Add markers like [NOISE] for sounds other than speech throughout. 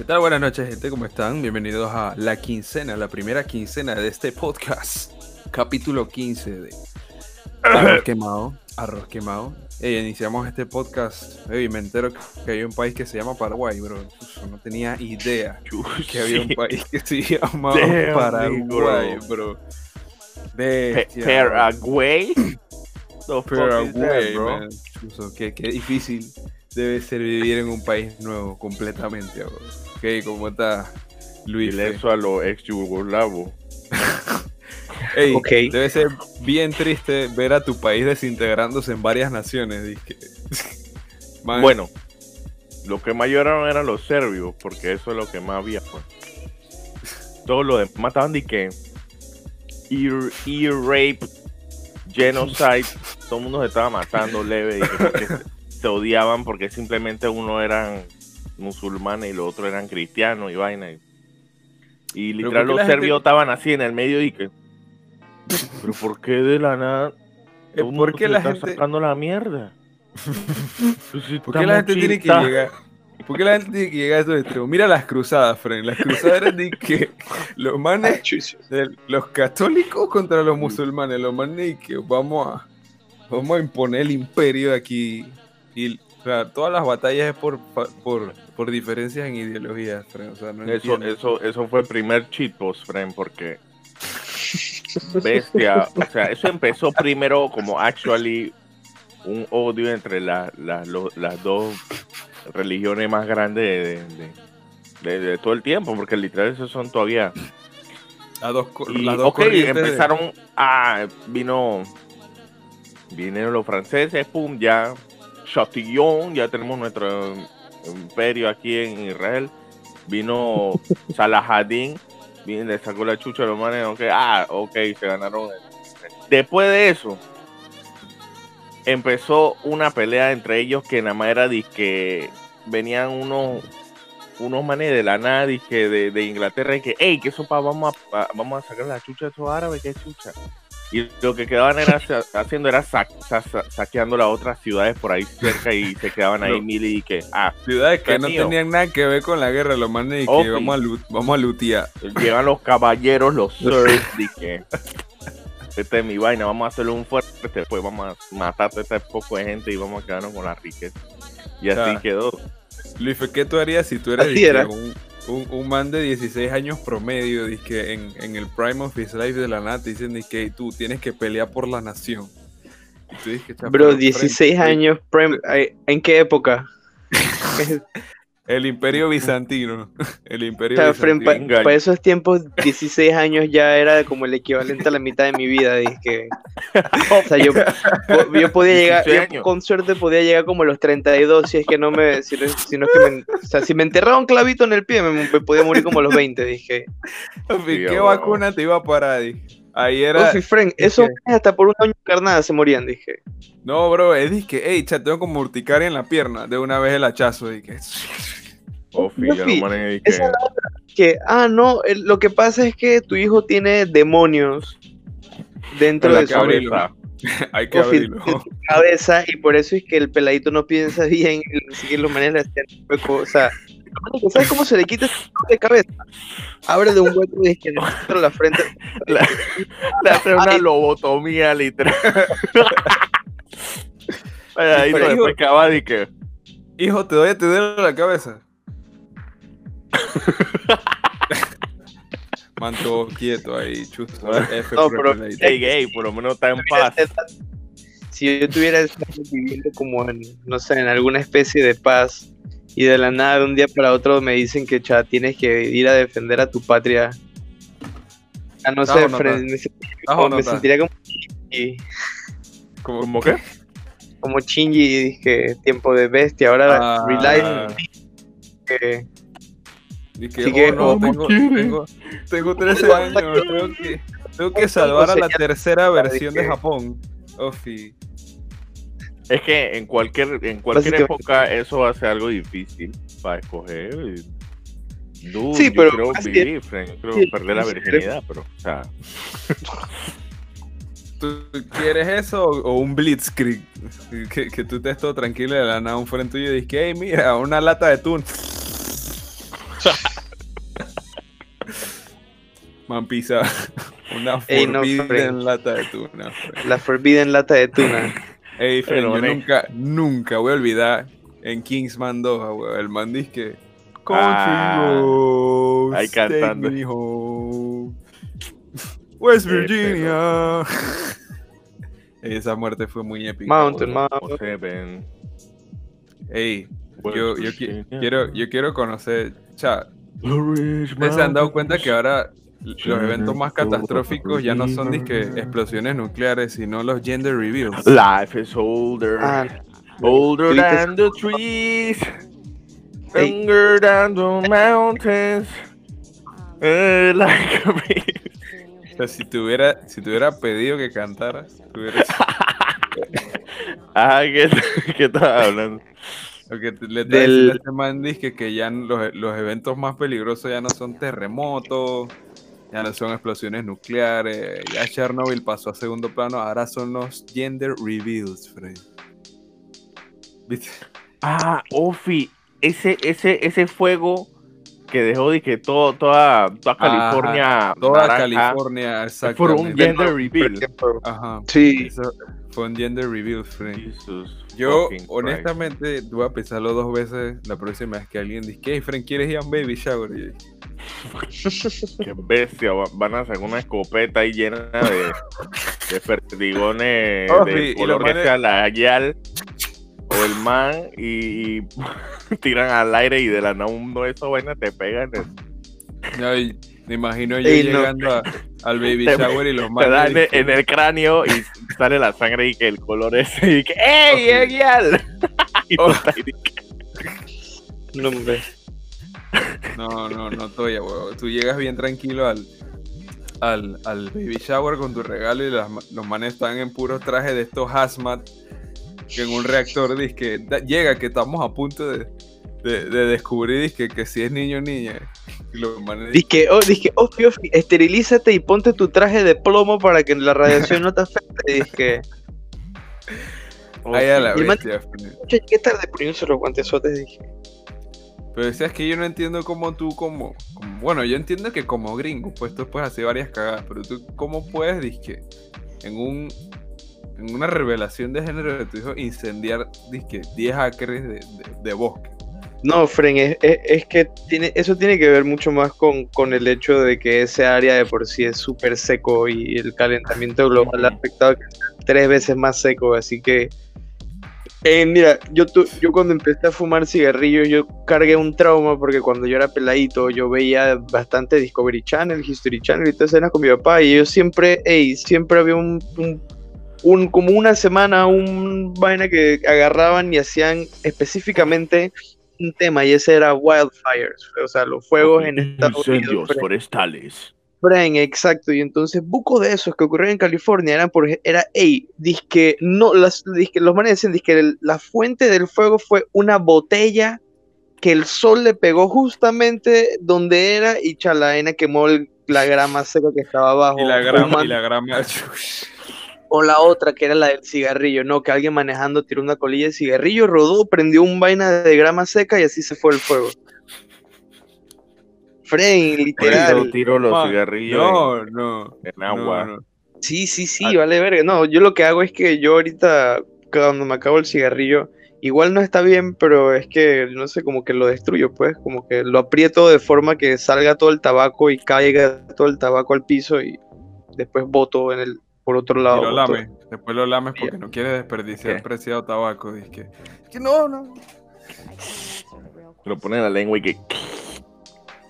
¿Qué tal? Buenas noches, gente. ¿Cómo están? Bienvenidos a la quincena, la primera quincena de este podcast. Capítulo 15 de Arroz [COUGHS] Quemado. Arroz Quemado. Ey, iniciamos este podcast. Me entero que hay un país que se llama Paraguay, bro. Yo no tenía idea que había un país que se llamaba Damn, Paraguay, bro. Bestia, Paraguay. [COUGHS] Paraguay, bro? qué difícil debe ser vivir en un país nuevo completamente, bro. Ok, ¿cómo está Luis? Dile eso a los ex yugoslavos. [LAUGHS] Ey, Ok. Debe ser bien triste ver a tu país desintegrándose en varias naciones. [LAUGHS] Man, Bueno, lo que más lloraron eran los serbios, porque eso es lo que más había. Pues. Todo lo demás estaban de que ear, ear rape, genocide, todo el mundo se estaba matando [LAUGHS] leve y se odiaban porque simplemente uno eran musulmanes y los otros eran cristianos y vaina. Y, y literal ¿por qué los gente- serbios estaban así en el medio y que... Pero ¿por qué de la nada? [LAUGHS] todo ¿Por qué la está gente, sacando la mierda? [LAUGHS] Pues si por qué la gente tiene que llegar? ¿Por qué la gente tiene que llegar a estos extremos? Mira las cruzadas, Fren. Las cruzadas eran de que los manes, los católicos contra los musulmanes, los manes y que vamos a, vamos a imponer el imperio aquí. Y o sea, todas las batallas es por, por, por diferencias en ideologías, Fren. O sea, no Eso, eso, eso fue el primer cheat post, friend, porque bestia, o sea, eso empezó primero como actually un odio entre la- la- lo- las dos religiones más grandes de, de- de- de todo el tiempo, porque literal esos son todavía. Las dos, Y, las dos ok, corrientes de- empezaron a. Vino. Vinieron los franceses, pum, ya. Chatillon, ya tenemos nuestro imperio aquí en Israel. Vino [LAUGHS] Salahadin, vino, le sacó la chucha a los manes, ok, ah, ok, se ganaron. Después de eso, empezó una pelea entre ellos que nada más era de que venían unos unos manes de la nada de, de Inglaterra y que, hey, que sopa, vamos a- vamos a sacar la chucha de esos árabes, que chucha. Y lo que quedaban era haciendo era sa- sa- sa- saqueando las otras ciudades por ahí cerca y se quedaban ahí No. mil y que, ah, Ciudades que no mío. tenían nada que ver con la guerra, los manes y que Ok. vamos a, lu- vamos a lutear. llegan los caballeros, los sirs, dije, esta es mi vaina, vamos a hacerle un fuerte, después vamos a matar a este poco de gente y vamos a quedarnos con la riqueza. Y así Ah. quedó. Luis, ¿qué tú harías si tú eres Así era. un, un, un man de 16 años promedio, dizque, en, en el prime of his life de la nada, te dicen que tú tienes que pelear por la nación? Y tú dices, "Cha, Bro, pero, 16 Fren, años, ¿en qué época? [LAUGHS] El imperio bizantino. [LAUGHS] El O imperio sea, Fren, pa- bizantino. para esos tiempos, 16 años ya era como el equivalente a la mitad de mi vida. dizque. O sea, yo, yo podía llegar, 16 yo con suerte podía llegar como a los 32 si es que no me, si, no- si no es que me, o sea, si me enterraba un clavito en el pie, me, me podía morir como a los 20, dije. [LAUGHS] ¿Qué oh. vacuna te iba a parar? Dije. Ahí era. Uy, Fren, es esos que- hasta por una carnada se morían, dije. No, bro, es dizque, hey, cha, tengo como urticaria en la pierna. De una vez el hachazo. Dije, Ofi, ya dije, que, ah, no, el- lo que pasa es que tu hijo tiene demonios dentro de su cabeza. [LAUGHS] hay que abrirlo. en su cabeza y por eso es que el peladito no piensa [LAUGHS] bien y un hueco, o sea, ¿sabes cómo se le quita ese dolor de cabeza? Abre de un hueco y es que le entra la frente. Le hace una lobotomía literal. Ahí de que. Hijo, te doy a te duele la cabeza. Manto quieto ahí, chusto. F No, pero-. Hey, gay, por lo menos está en paz. Si yo tuviera viviendo como en, no sé, en alguna especie de paz y de la nada de un día para otro me dicen que cha, tienes que ir a defender a tu patria. A no ¿Estás sé, me, sentiría ¿Estás o como- me sentiría como ¿Cómo qué? [LAUGHS] como Shinji y dije tiempo de bestia, ahora Ah. Relive que Dije, Así que, oh, no, ¿cómo tengo, tengo, tengo 13 años, tengo que, tengo que salvar a la tercera versión de Japón. Ofi. Es que en cualquier, en cualquier época eso va a ser algo difícil para escoger. Dude, Sí, yo pero creo así- vivir, friend, yo creo sí, perder la sí, virginidad, pero, o sea, ¿Tú quieres eso o, un blitzkrieg? Que, que tú estés todo tranquilo y de la nada un frente tuyo y dices, hey, mira, una lata de atún. [LAUGHS] Man pizza. [LAUGHS] Una forbidden lata de tuna. La forbidden lata de tuna. [LAUGHS] Ey, yo nunca, nunca voy a olvidar en Kingsman 2, weón, el man dice que ah, ahí cantando. West Virginia. Esa muerte fue muy épica. Mountain, Mountain. Ey, yo, yo, quiero, yo quiero conocer. Cha, ¿Ustedes se han dado cuenta que ahora los eventos más catastróficos ya no son disque explosiones nucleares, sino los gender reveals? Life is older. Ah, older than the trees. Younger than the mountains. Eh, like o sea, si te hubiera, si pedido que cantaras, tuvieras... [LAUGHS] ah, ¿qué, qué estás hablando? Porque le Del... este man que, que ya los, los, eventos más peligrosos ya no son terremotos, ya no son explosiones nucleares, ya Chernobyl pasó a segundo plano, ahora son los gender reveals, Fred. ¿Viste? Ah, Ofi, ese, ese, ese fuego que dejó de que todo, toda, toda California. toda California, exacto. Por un gender reveal. Ajá. Sí. fue un gender reveal, Fred. Yo, honestamente, voy a pensarlo dos veces la próxima vez que alguien dice, hey, Frank, ¿quieres ir a un baby shower? [LAUGHS] Qué bestia, van a hacer una escopeta ahí llena de, de perdigones [LAUGHS] oh, de color que sea la yal o el man y, [LAUGHS] tiran al aire y de la nada uno de esos vainas te pegan. me imagino yo llegando al baby [LAUGHS] shower y los manes. Te en, el cráneo y sale la sangre y que el color es. Y que, ¡Ey, [LAUGHS] y oh. No, no, no, no, Toya, huevo. Tú llegas bien tranquilo al, al, al, baby shower con tu regalo y los manes están en puros trajes de estos hazmat que en un reactor dice que llega que estamos a punto de, de, descubrir que, que si es niño o niña. Dice que, oh, dice oh, esterilízate y ponte tu traje de plomo para que la radiación no te afecte. Dice que. [LAUGHS] Ahí a la bestia. ¿Qué tarde poniéndose los guantesotes? Dije. Pero decías que yo no entiendo cómo tú, como, Bueno, yo entiendo que como gringo, pues tú puedes hacer varias cagadas, pero tú, ¿cómo puedes, disque, en un en una revelación de género de tu hijo, incendiar 10 acres de, bosque. No, Fren, es, que tiene, eso tiene que ver mucho más con, con, el hecho de que ese área de por sí es súper seco y el calentamiento global ha afectado tres veces más seco, así que... Eh, mira, yo, yo cuando empecé a fumar cigarrillos, yo cargué un trauma porque cuando yo era peladito, yo veía bastante Discovery Channel, History Channel y todas escenas con mi papá, y yo siempre, hey, siempre había un un, como una semana, un vaina que agarraban y hacían específicamente un tema, y ese era wildfires, o sea, los fuegos en Estados Unidos. forestales. Fren, exacto, y entonces buco de esos que ocurrieron en California eran por era, hey, que no, las, que los manes decían, que la fuente del fuego fue una botella que el sol le pegó justamente donde era y chalaena quemó la grama seca que estaba abajo. Y la grama, y la grama. [LAUGHS] O la otra, que era la del cigarrillo, ¿no? Que alguien manejando tiró una colilla de cigarrillo, rodó, prendió un vaina de grama seca y así se fue el fuego. Fren, literal. tiro los cigarrillos no, no, en agua. Sí, sí, sí, ah. vale verga. No, yo lo que hago es que yo ahorita, cuando me acabo el cigarrillo, igual no está bien, pero es que, no sé, como que lo destruyo, pues, como que lo aprieto de forma que salga todo el tabaco y caiga todo el tabaco al piso y después boto en el por otro lado. Y lo lames, después lo lames porque no quieres desperdiciar el preciado tabaco. Dice que, que no, no. Lo pone en la lengua y que.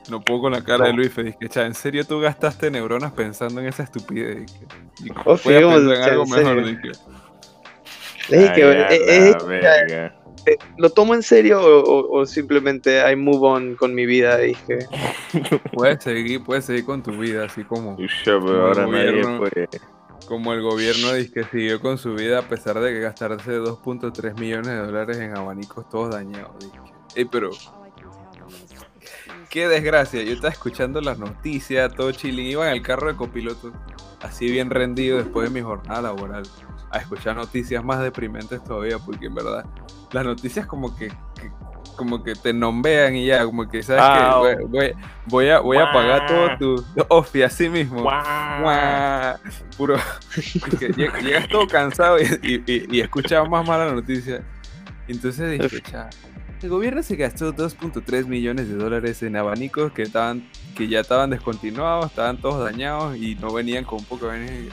No puedo con la cara de Luis, dice que, ¿en serio tú gastaste neuronas pensando en esa estupidez? Y oh, voy a pensar en algo mejor, dije. Es que, ¿Lo tomo en serio o, simplemente I move on con mi vida? Dije. Puedes seguir, puedes seguir con tu vida, así como. ahora nadie puede como el gobierno dice que siguió con su vida a pesar de que gastarse 2.3 millones de dólares en abanicos todos dañados. Ey, pero qué desgracia. Yo estaba escuchando las noticias, todo chilling. Iba en el carro de copiloto, así bien rendido después de mi jornada laboral, a escuchar noticias más deprimentes todavía, porque en verdad las noticias como que, como que te nombean y ya, como que sabes que voy, voy, a, voy a pagar todo tu ofi así mismo. Puro. llegas todo cansado y, y, escuchas más mala noticia. Entonces dije, el gobierno se gastó 2.3 millones de dólares en abanicos que estaban que ya estaban descontinuados, estaban todos dañados y no venían con poco veneno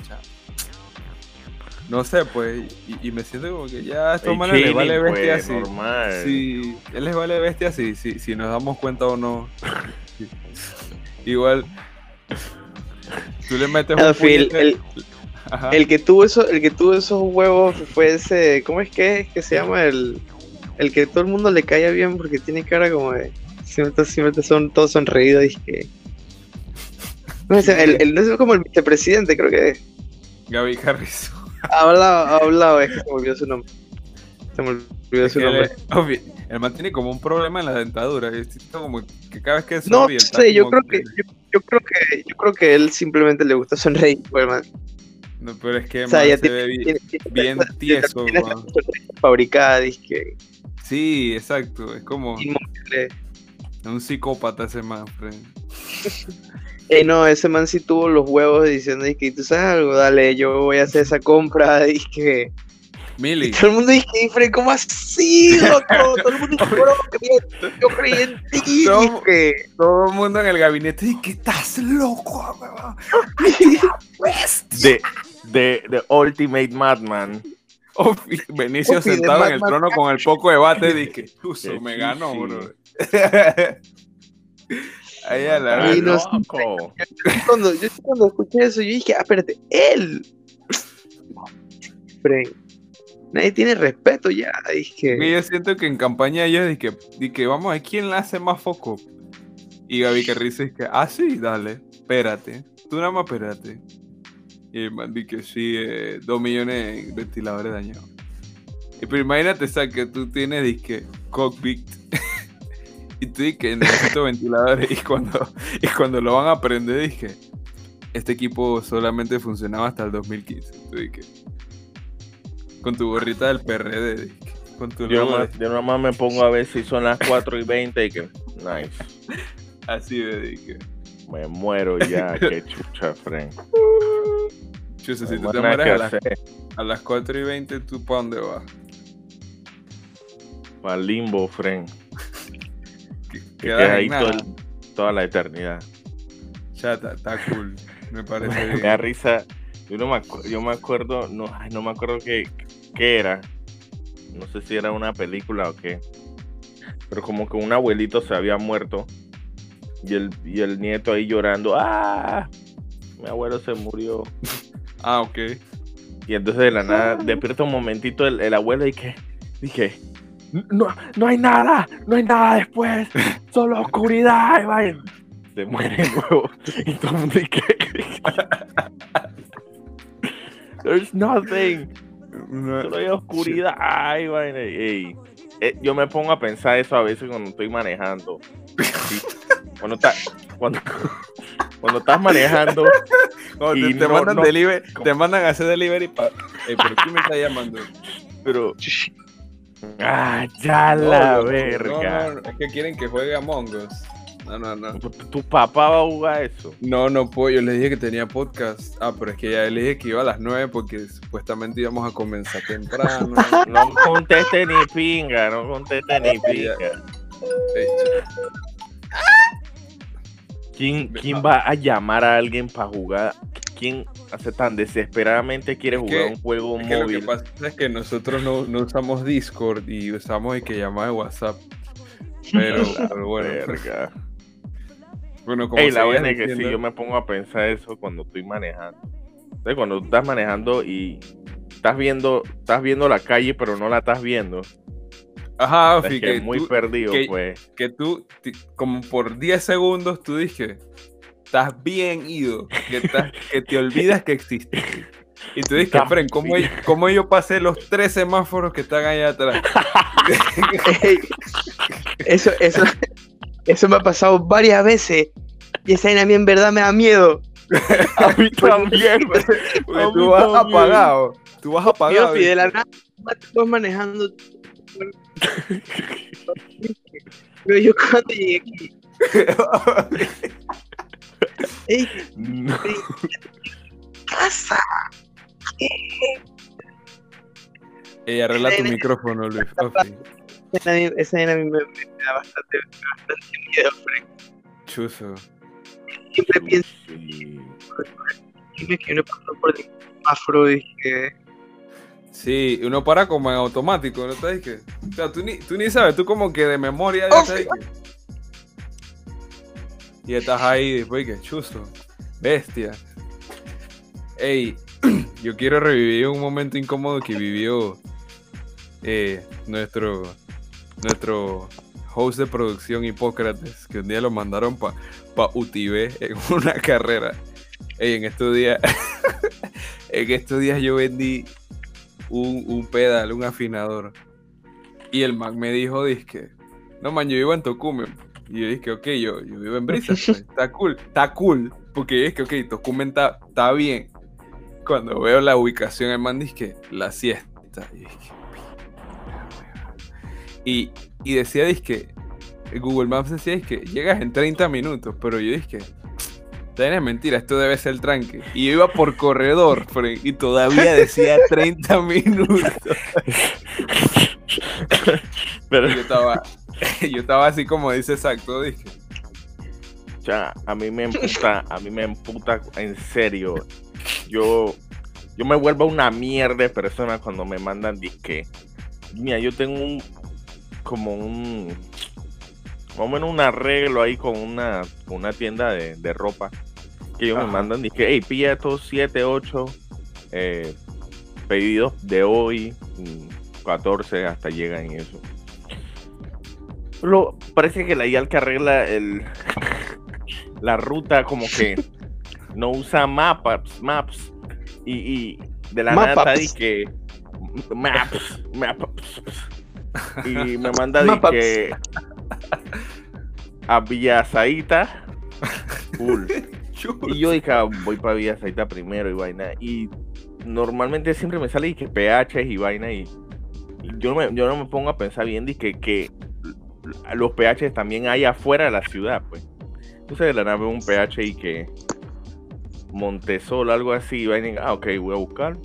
no sé, pues, y, me siento como que ya a estos manes les vale bestia pues, así. Normal. Sí, él les vale bestia así, si, si nos damos cuenta o no. [LAUGHS] Igual, tú le metes un fin, el, el, que tuvo eso, el que tuvo esos huevos fue ese, ¿cómo es que, que se llama? El, el que todo el mundo le caía bien porque tiene cara como de, siempre, siempre son todos sonreídos y que... [LAUGHS] No, sé, el, el, es como el vicepresidente, creo que Gaby Harris. Ha hablado, ha hablado, es que se me olvidó su nombre. Se me olvidó su nombre. el man tiene como un problema en la dentadura. como que cada vez que sonríe. No sé, yo creo que, yo, creo que, yo creo que él simplemente le gusta sonreír, pues, man. No, pero es que o sea, se tiene, ve bien, bien tieso. Fabricada, que. Sí, exacto. Es como. Un psicópata ese man. [LAUGHS] Eh, no, ese man sí tuvo los huevos diciendo que tú sabes algo, dale, yo voy a hacer esa compra, [LAUGHS] y que Mili. Todo el mundo dice, ¿cómo así, loco? [LAUGHS] todo el mundo dice, bro, que yo creí en ti. Todo, todo el mundo en el gabinete dice que estás loco, [LAUGHS] De, de, de Ultimate Madman. Oh, Benicio sentado en el trono con el poco de bate, dije, me ganó, bro. Ahí a la yo, cuando, yo cuando escuché eso, yo dije, ah, espérate, él. Nadie tiene respeto ya. Dije. Yo siento que en campaña ellos dije, dije, vamos a quién le hace más foco. Y Gaby Carrizo dice, ah, sí, dale, espérate. Tú nada más espérate. Y el man que sí, eh, dos millones de ventiladores dañados. Y pero imagínate, o que tú tienes, disque, cockpit. [LAUGHS] Y tú dije, necesito ventiladores. [LAUGHS] Y cuando, y cuando lo van a aprender, dije, este equipo solamente funcionaba hasta el 2015. Tú dije, con tu gorrita del PRD. con tu yo, nada más me pongo a ver si son las 4 y 20 y que, nice. [LAUGHS] Así de dije. Me muero ya, [LAUGHS] qué chucha, Fren. Chusa, si tú te mueres a las, a las 4 y 20, ¿tú para dónde vas? Para limbo, Fren que ahí toda la eternidad. Ya está cool, me parece [LAUGHS] bien. Me da risa. Yo, no me, yo me acuerdo, no, no me acuerdo qué, qué era. No sé si era una película o qué. Pero como que un abuelito se había muerto. Y el, y el nieto ahí llorando. ¡Ah! Mi abuelo se murió. [LAUGHS] ah, ok. Y entonces de la nada, despierta un momentito el, el abuelo y que dije, no, no hay nada, no hay nada después, [LAUGHS] solo oscuridad. Y Se muere el huevo. Y todo el mundo dice, [LAUGHS] There's nothing. Solo hay oscuridad. Y eh, yo me pongo a pensar eso a veces cuando estoy manejando. Cuando, cuando, cuando estás manejando. y te, mandan delivery, te mandan a hacer delivery. para ¿Pero quién me está llamando? [LAUGHS] Pero Ah, ya la verga. No, es que quieren que juegue a Us. No, no, no. ¿Tu, papá va a jugar eso? No, no puedo. Yo le dije que tenía podcast. Ah, pero es que ya le dije que iba a las 9 porque supuestamente íbamos a comenzar temprano. [LAUGHS] no conteste ni pinga, no conteste ni pinga. ¿Quién, ¿Quién va a llamar a alguien para jugar? ¿Quién hace tan desesperadamente quiere jugar un juego móvil. lo que pasa es que nosotros no, no usamos Discord y usamos el que llama de WhatsApp. [LAUGHS] Pero, bueno. Verga. [LAUGHS] Bueno, como la buena es que si yo me pongo a pensar eso cuando estoy manejando. cuando estás manejando y estás viendo, estás viendo la calle, pero no la estás viendo. Ajá, es que muy perdido, pues. Que tú, como por 10 segundos, tú dije, estás bien ido, que, que te olvidas que existe. Y tú dices, Fren, ¿cómo, ¿cómo, yo pasé los tres semáforos que están ahí atrás? [LAUGHS] eso, eso, eso me ha pasado varias veces. Y esa a mí en verdad me da miedo. [LAUGHS] a mí [LAUGHS] también. tú vas apagado. Tú vas apagado. Yo, de la nada, vas manejando Pero yo cuando llegué aquí. ¡Ey! No. ¡Casa! Ey, arregla tu micrófono, Luis. Esa vaina a mí me, me da bastante, bastante miedo, Frank. Chuzo. Siempre pienso que uno pasó por el afro y que. Sí, uno para como en automático, ¿no sabes qué? O sea, tú ni, tú ni sabes, tú como que de memoria ya Oh, sabes que... Y estás ahí después que chuzo, bestia. Ey, [CLEARS THROAT] yo quiero revivir un momento incómodo que vivió eh, nuestro, nuestro host de producción Hipócrates, que un día lo mandaron para pa en [LAUGHS] una carrera. Ey, en estos días, [LAUGHS] en estos días yo vendí un, un pedal, un afinador. Y el Mac me dijo, disque, no man, yo vivo en Tocumen. Y yo dije, ok, yo, yo vivo en Brisa, [LAUGHS] pues, está cool, está cool. Porque es que, ok, Tocumen está, está bien. Cuando veo la ubicación, el man dice, la siesta. Y, dije, y, y decía, disque, Google Maps decía, que llegas en 30 minutos, pero yo dije, es mentira, esto debe ser tranque. Y yo iba por corredor, [LAUGHS] Fren, y todavía decía 30 [LAUGHS] minutos. Pero Yo estaba, [LAUGHS] yo estaba así como dice exacto, dije. ya, a mí me emputa, a mí me emputa en serio. Yo, yo me vuelvo una mierda de persona cuando me mandan disque. Mira, yo tengo un, como un, más o menos un arreglo ahí con una, una tienda de, de ropa. Que ellos me mandan, disque, hey, pilla estos 7, 8 eh, pedidos de hoy, mm, 14 hasta llegan y eso. Lo, parece que la IAL que arregla el, la ruta como que no usa maps, maps y, y de la nada Mapaps. está di que maps, maps y me manda Mapaps. que a Villa Zaita. Y yo dije, ah, voy para Villa Zaita primero y vaina. Y normalmente siempre me sale y que PH y vaina. Y, y yo, no me, yo no me pongo a pensar bien de que, que los PH también hay afuera de la ciudad, pues. Entonces de la nave un PH y que Montesol, algo así. Y vaina, y, ah, ok, voy a buscar.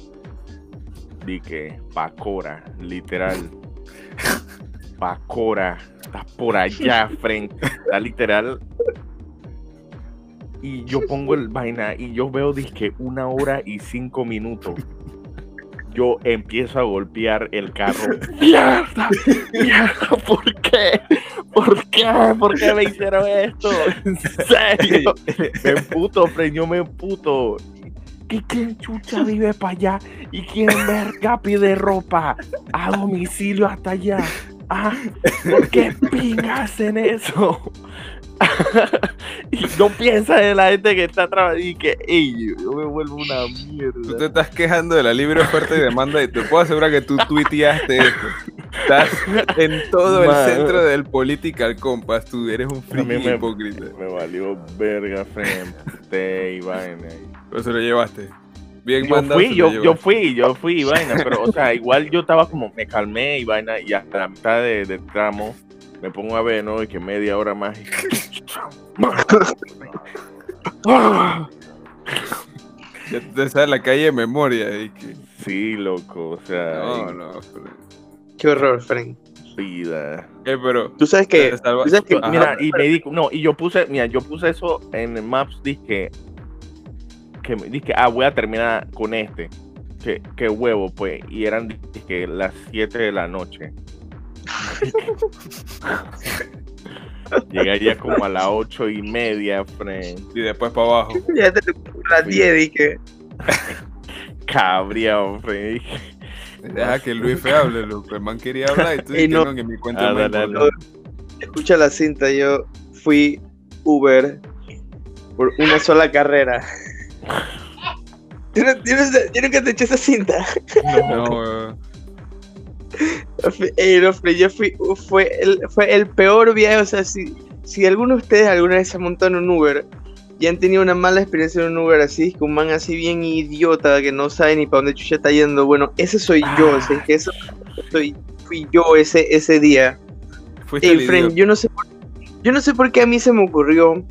Di que Pacora, literal. [LAUGHS] Pacora, está por allá frente. Está literal y yo pongo el vaina y yo veo disque una hora y cinco minutos. Yo empiezo a golpear el carro. [LAUGHS] ¡Mierda! ¡Mierda! ¿Por qué? ¿Por qué? ¿Por qué me hicieron esto? [LAUGHS] ¿En serio? Me emputo, Fred, yo me emputo. ¿Y quién chucha vive para allá? ¿Y quién verga pide ropa a domicilio hasta allá? Ah, ¿por qué pingas hacen eso? [LAUGHS] y no piensa en la gente que está trabajando y que ey, yo me vuelvo una Tú mierda. te estás quejando de la libre oferta y demanda y te puedo asegurar que tú tuiteaste esto. Estás en todo el centro del political compass. Tú eres un friki me- hipócrita. Me valió verga, frente y vaina. Pero se lo llevaste. Bien Yo mandado. fui, yo, yo fui, yo fui y vaina, pero o sea, igual yo estaba como, me calmé y vaina, y hasta la mitad de- del tramo me pongo a ver, ¿no? Y que media hora más. Y- Ya te sabes la calle de memoria. Y que... Sí, loco, o sea, No, no. pero- Qué horror, Frank. vida. Eh, pero. Tú sabes que. salva- tú sabes que. Mira, y me di, no, y yo puse, mira, yo puse eso en el Maps, dije, que me dije, ah, voy a terminar con este. Que, que huevo, pues, y eran dije, las 7 de la noche. [LAUGHS] Llegaría como a las ocho y media, friend. Y después para abajo. [LAUGHS] ya te las 10 dije. [LAUGHS] Cabría, friend. Dije, Deja que Luis fe hable, loco. El man quería hablar y tú [LAUGHS] dices no. no, que mi cuenta Ah, dale. Escucha la cinta, yo fui Uber por una sola carrera. No- yo no- yo nunca te eché esa cinta. No, weón. No, Fred, yo fui, fue el, fue el peor viaje, o sea, si, si alguno de ustedes alguna vez se montó en un Uber y han tenido una mala experiencia en un Uber así, que un man así bien idiota que no sabe ni para dónde chucha está yendo, bueno, ese soy yo, o sea, es que eso soy fui yo ese, ese día. Ey, friend, yo no sé por, yo no sé por qué a mí se me ocurrió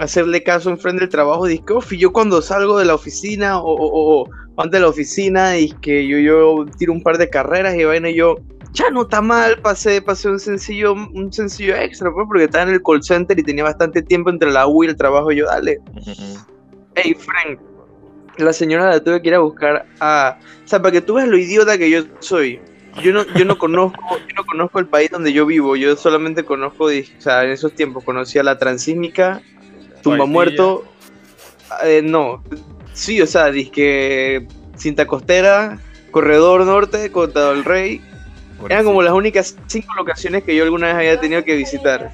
hacerle caso en frente del trabajo. Dije, yo cuando salgo de la oficina o, o, antes de la oficina, y que yo, yo tiro un par de carreras y vaina, y yo, ya no está mal, pasé, pasé un sencillo, un sencillo extra, pues, porque estaba en el call center y tenía bastante tiempo entre la U y el trabajo. Y yo, dale. Hey, Frank, la señora la tuve que ir a buscar a. O sea, para que tú veas lo idiota que yo soy. Yo no, yo no conozco, yo no conozco el país donde yo vivo, yo solamente conozco, o sea, en esos tiempos conocía la transísmica, tumba muerto, eh, no, sí, o sea, disque cinta costera, corredor norte, Cota del Rey, eran como las únicas cinco locaciones que yo alguna vez había tenido que visitar.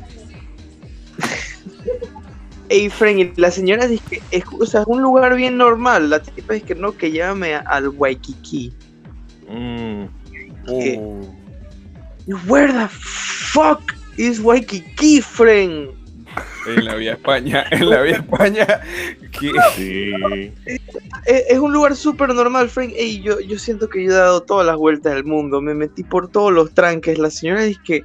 [LAUGHS] Ey, Frank, la señora dice que es, o sea, es un lugar bien normal. La tipa es que no, que llévame al Waikiki. Mm. Oh. Where the fuck is Waikiki, friend? En la vía España, en la vía España. Sí. Es, un lugar súper normal, Frank. Ey, yo, yo siento que yo he dado todas las vueltas del mundo. Me metí por todos los tranques. La señora dice que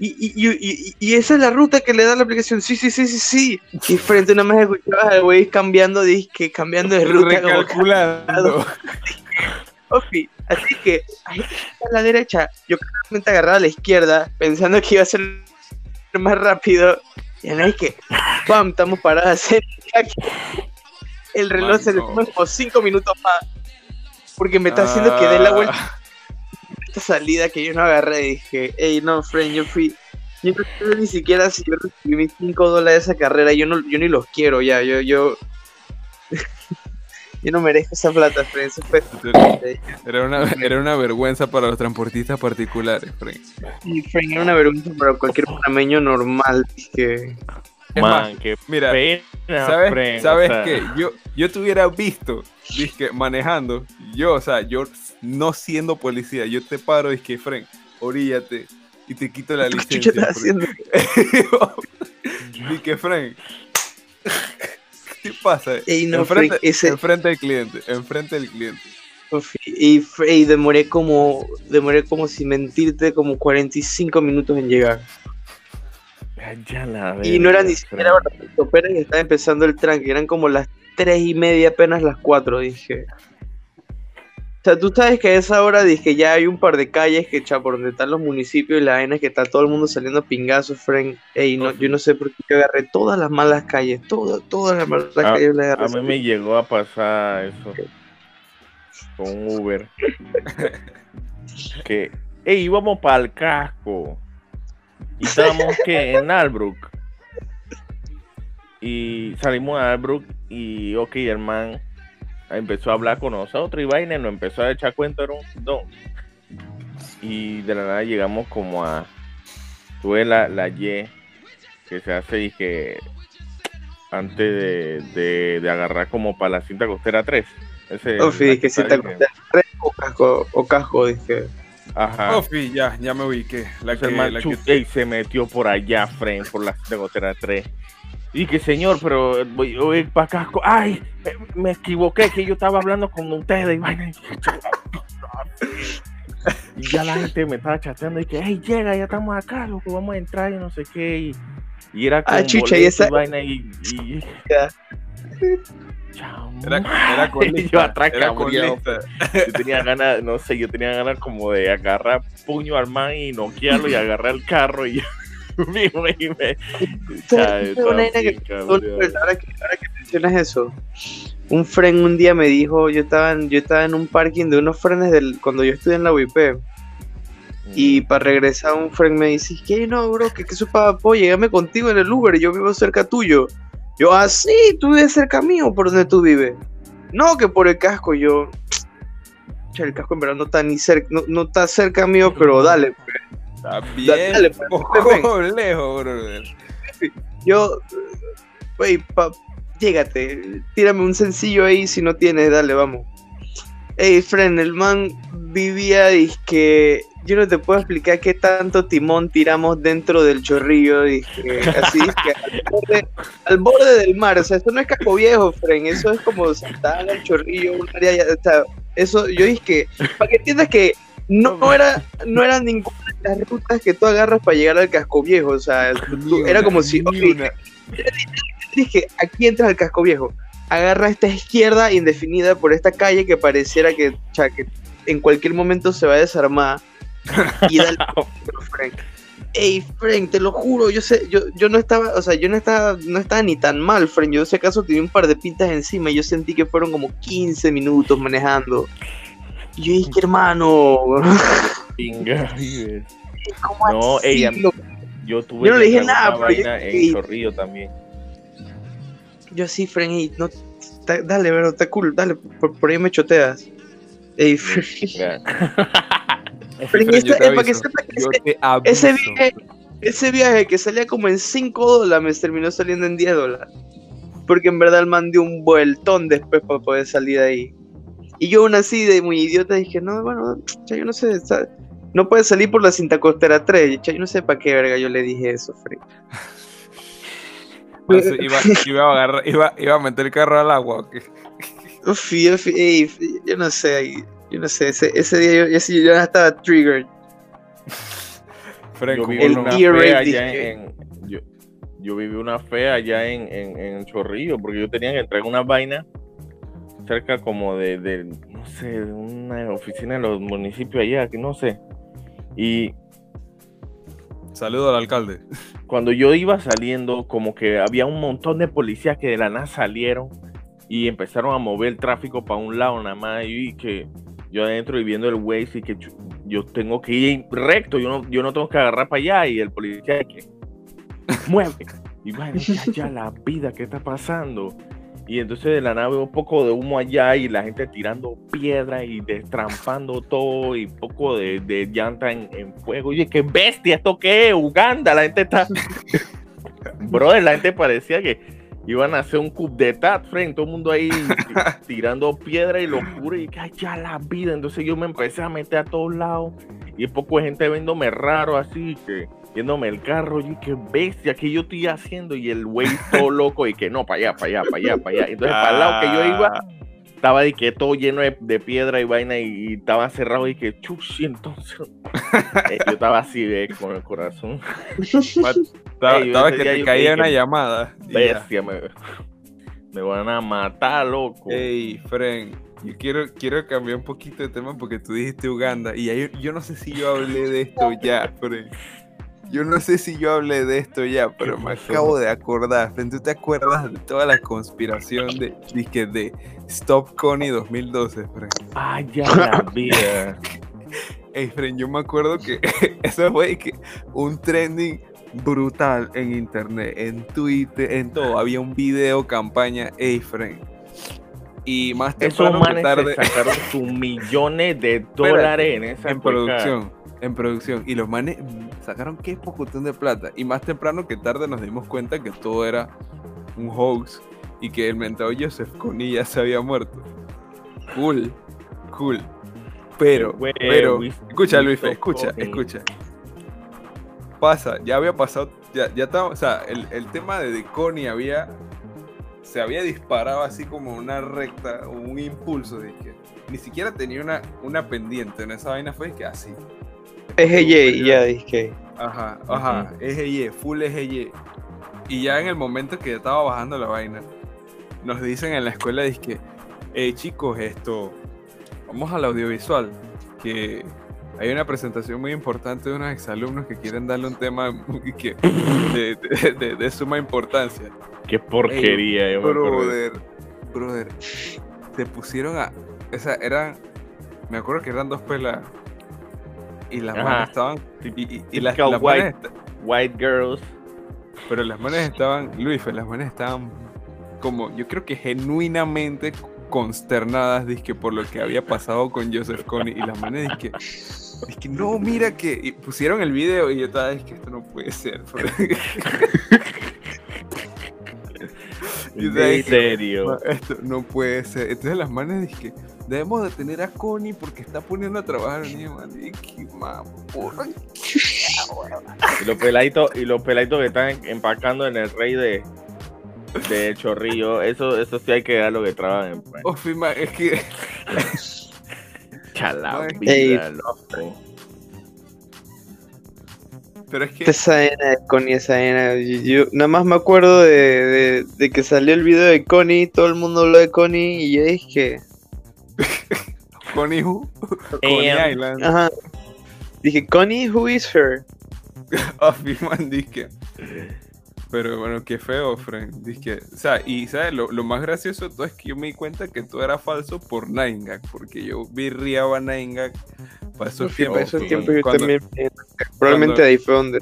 y, y, y, esa es la ruta que le da la aplicación. Sí, sí, sí, sí, sí. Y frente una más escuchabas al güey cambiando disque, cambiando de ruta. Recalculando. así que ahí a la derecha, yo claramente agarraba a la izquierda, pensando que iba a ser más rápido. Y ahí que, ¡pam! Estamos paradas. El reloj se le toma como 5 minutos más. Porque me está haciendo que dé la vuelta ah esta salida que yo no agarré, dije, hey, no, friend, yo fui, yo no sé ni siquiera si yo recibí mis 5 dólares de esa carrera, yo no, yo ni los quiero ya, yo, yo, yo no merezco esa plata, friend, era, una, era una vergüenza para los transportistas particulares, friend. Sí, friend, era una vergüenza para cualquier panameño normal, que... Man, mira, ¿sabes, ¿sabes qué? Yo, yo te hubiera visto, dije, manejando, yo, o sea, yo no siendo policía, yo te paro y que, Frank, oríllate y te quito la licencia. ¿Qué estás haciendo? y que, Frank, ¿qué pasa? enfrente, enfrente del cliente, enfrente del cliente. Y, y, demoré como demoré como sin mentirte como 45 minutos en llegar. y no era ni siquiera Pérez y estaba empezando el tranque, eran como las 3 y media, apenas las 4, dije. O sea, tú sabes que a esa hora dije ya hay un par de calles que cha, por donde están los municipios y la vaina que está todo el mundo saliendo a pingazos, friend. Ey, no, yo no sé por qué yo agarré todas las malas calles, todas, todas las malas a, calles las agarré. A mí me llegó a pasar eso con Uber. que, ey, íbamos para el casco. Y estábamos que en Albrook. Y salimos a Albrook y ok, el man empezó a hablar con nosotros y vaina, nos empezó a echar cuenta, era un Y de la nada llegamos como a. Tuve la, la Y que se hace y que antes de, de, agarrar como para la cinta costera 3. Ese, Ofi, que cinta costera 3 o casco, o casco, dije. Ajá. Ofi, ya, ya me ubiqué. La que, la que... se metió por allá, frente, por la cinta costera 3. Y que señor, pero voy, voy para casco. Ay, me equivoqué, que yo estaba hablando con ustedes y vaina. Y ya la gente me estaba chateando y que, hey, llega, ya estamos acá, loco, vamos a entrar y no sé qué. Y, y era como ah, chucha, y esa... vaina y. Era, era [LAUGHS] con yo atrás [LAUGHS] yo tenía ganas, no sé, yo tenía ganas como de agarrar puño al man y noquearlo y agarrar el carro y ahora, que, mencionas eso, un friend un día me dijo, yo estaba en, yo estaba en un parking de unos frenes del, cuando yo estudié en la UIP. Y mm. para regresar un friend me dice, ¿qué no, bro? ¿Qué, qué su papá? Llegame contigo en el Uber y yo vivo cerca tuyo. Yo, ah, sí, tú vives cerca mío, ¿por donde tú vives? No, que por el casco, yo... El casco en verdad no está ni cerca, no, no está cerca mío, pero dale. Pues. Está bien Dale, pues, [LAUGHS] poco lejos, brother. Yo, wey, pa, llégate, tírame un sencillo ahí si no tienes, dale, vamos. Ey, friend, el man vivía que yo no te puedo explicar qué tanto timón tiramos dentro del chorrillo, dije, así que al borde, del mar, o sea, esto no es casco viejo, friend, eso es como saltar al chorrillo, un área, o sea, eso, yo dije para que entiendas que no, era, no era ninguna las rutas que tú agarras para llegar al casco viejo. O sea, era como si. dije, aquí entras al casco viejo. Agarra esta izquierda indefinida por esta calle que pareciera que, que en cualquier momento se va a desarmar. Y dale. [LAUGHS] Frank. Ey, Frank, te lo juro, yo sé, yo, yo no estaba, o sea, yo no estaba, no estaba ni tan mal, Frank. Yo si acaso tenía un par de pintas encima y yo sentí que fueron como 15 minutos manejando. Y yo dije, hermano. [LAUGHS] [LAUGHS] no, ella. Yo tuve. Yo no le dije nada, pero yo, en Chorrillo también. Yo así, Frank, y no, dale, pero está cool, dale, por, ahí me choteas. Ey, Frank. Frank, [LAUGHS] [LAUGHS] ese, para que sepa que ese, viaje, ese viaje que salía como en 5 dólares terminó saliendo en 10 dólares. Porque en verdad el man dio un vueltón después para poder salir de ahí. Y yo aún así de muy idiota dije, no, bueno, yo no sé, no puede salir por la cinta costera 3. Yo no sé para qué verga yo le dije eso, Frank. iba, a agarrar, iba, iba, a meter el carro al agua. Uf, yo, yo, no sé, yo no sé, ese, ese día yo, yo, yo, estaba triggered. Frank, yo viví una fe allá en, yo, yo, viví una fe allá en, en, en, Chorrillo, porque yo tenía que entregar una vaina cerca como de, de, no sé, de una oficina de los municipios allá, que no sé. Y Saludo al alcalde. Cuando yo iba saliendo, como que había un montón de policías que de la nada salieron y empezaron a mover el tráfico para un lado nada más. Y que yo adentro y viendo el Waze y que yo tengo que ir recto, yo no, yo no tengo que agarrar para allá. Y el policía que mueve. Y bueno, ya, ya la vida, ¿qué está pasando? Y entonces de la nave un poco de humo allá y la gente tirando piedra y destrampando todo y poco de, de llanta en, en, fuego. Oye, qué bestia, ¿esto qué es? Uganda, la gente está... [LAUGHS] Brother, la gente parecía que iban a hacer un coup de tat, friend, todo el mundo ahí [LAUGHS] tirando piedra y locura y que ya la vida. Entonces yo me empecé a meter a todos lados y poco de gente viéndome raro así que yéndome el carro, y qué bestia, que yo estoy haciendo? Y el güey todo loco, y que no, para allá, para allá, para allá, para allá. Entonces, para el lado que yo iba, ah. estaba de que todo lleno de, piedra y vaina, y, estaba cerrado, y que chuchi, entonces. [LAUGHS] Eh, yo estaba así, de, con el corazón. [LAUGHS] estaba, que te caía una llamada. Bestia, me, me van a matar, loco. Ey, Fren, yo quiero, quiero cambiar un poquito de tema porque tú dijiste Uganda y ahí, yo no sé si yo hablé de esto ya, Fren. Yo no sé si yo hablé de esto ya, pero me acabo de acordar. ¿Tú te acuerdas de toda la conspiración de, de, de Stop Connie 2012, Frank? Ah, ya la [LAUGHS] vida. Ey, yo me acuerdo que [LAUGHS] eso fue que un trending brutal en internet, en Twitter, en todo. Había un video campaña, ey. Y más temprano Esos tarde... sacaron sus millones de [LAUGHS] dólares en esa en producción en producción. Y los manes sacaron qué pocotón de plata. Y más temprano que tarde nos dimos cuenta que todo era un hoax y que el mentado Joseph Kony ya se había muerto. Cool, cool. Pero, pero, escucha Luis, escucha, escucha. Pasa, ya había pasado, ya, ya estaba, o sea, el, el tema de Connie había, se había disparado así como una recta, un impulso de que ni siquiera tenía una, una pendiente en esa vaina, fue que así. EGY, ya dije. Ajá, ajá, EGY, full EGY. Y ya en el momento que estaba bajando la vaina, nos dicen en la escuela, que, hey chicos, esto, vamos al audiovisual, que hay una presentación muy importante de unos exalumnos que quieren darle un tema [LAUGHS] que, de, suma importancia. Qué porquería, yo brother, brother, se pusieron a, o sea, eran, me acuerdo que eran dos pelas y las manos estaban. Y, las, white, white girls. Pero las manos estaban, Luis, las manos estaban como, yo creo que genuinamente consternadas dizque, por lo que había pasado con Joseph Kony. Y las manos dizque, que no, mira que. Y pusieron el video y yo estaba, es que esto no puede ser. [LAUGHS] ¿En serio? esto no puede ser. Entonces las manos dije, debemos detener a Connie porque está poniendo a trabajar a niño. [LAUGHS] y los peladitos, y los peladitos que están empacando en el rey de, de Chorrillo, eso, eso sí hay que dar lo que trabajan. Oh, es que [LAUGHS] Chala, [LAUGHS] Ey. Pero es que. Esa era de Connie, esa era. Yo, yo nada más me acuerdo de, de, de que salió el video de Connie, todo el mundo habló de Connie y yo dije, [LAUGHS] Connie Who? Connie Island. ajá. Dije, Connie, who is her? [LAUGHS] Afi, man, disque. Pero bueno, qué feo, friend. Disque. O sea, y ¿sabes? Lo, lo más gracioso de todo es que yo me di cuenta que todo era falso por Nine porque yo virriaba Nine para esos Sí, para tiempos. esos tiempos yo cuando, también. Probablemente cuando- ahí fue donde.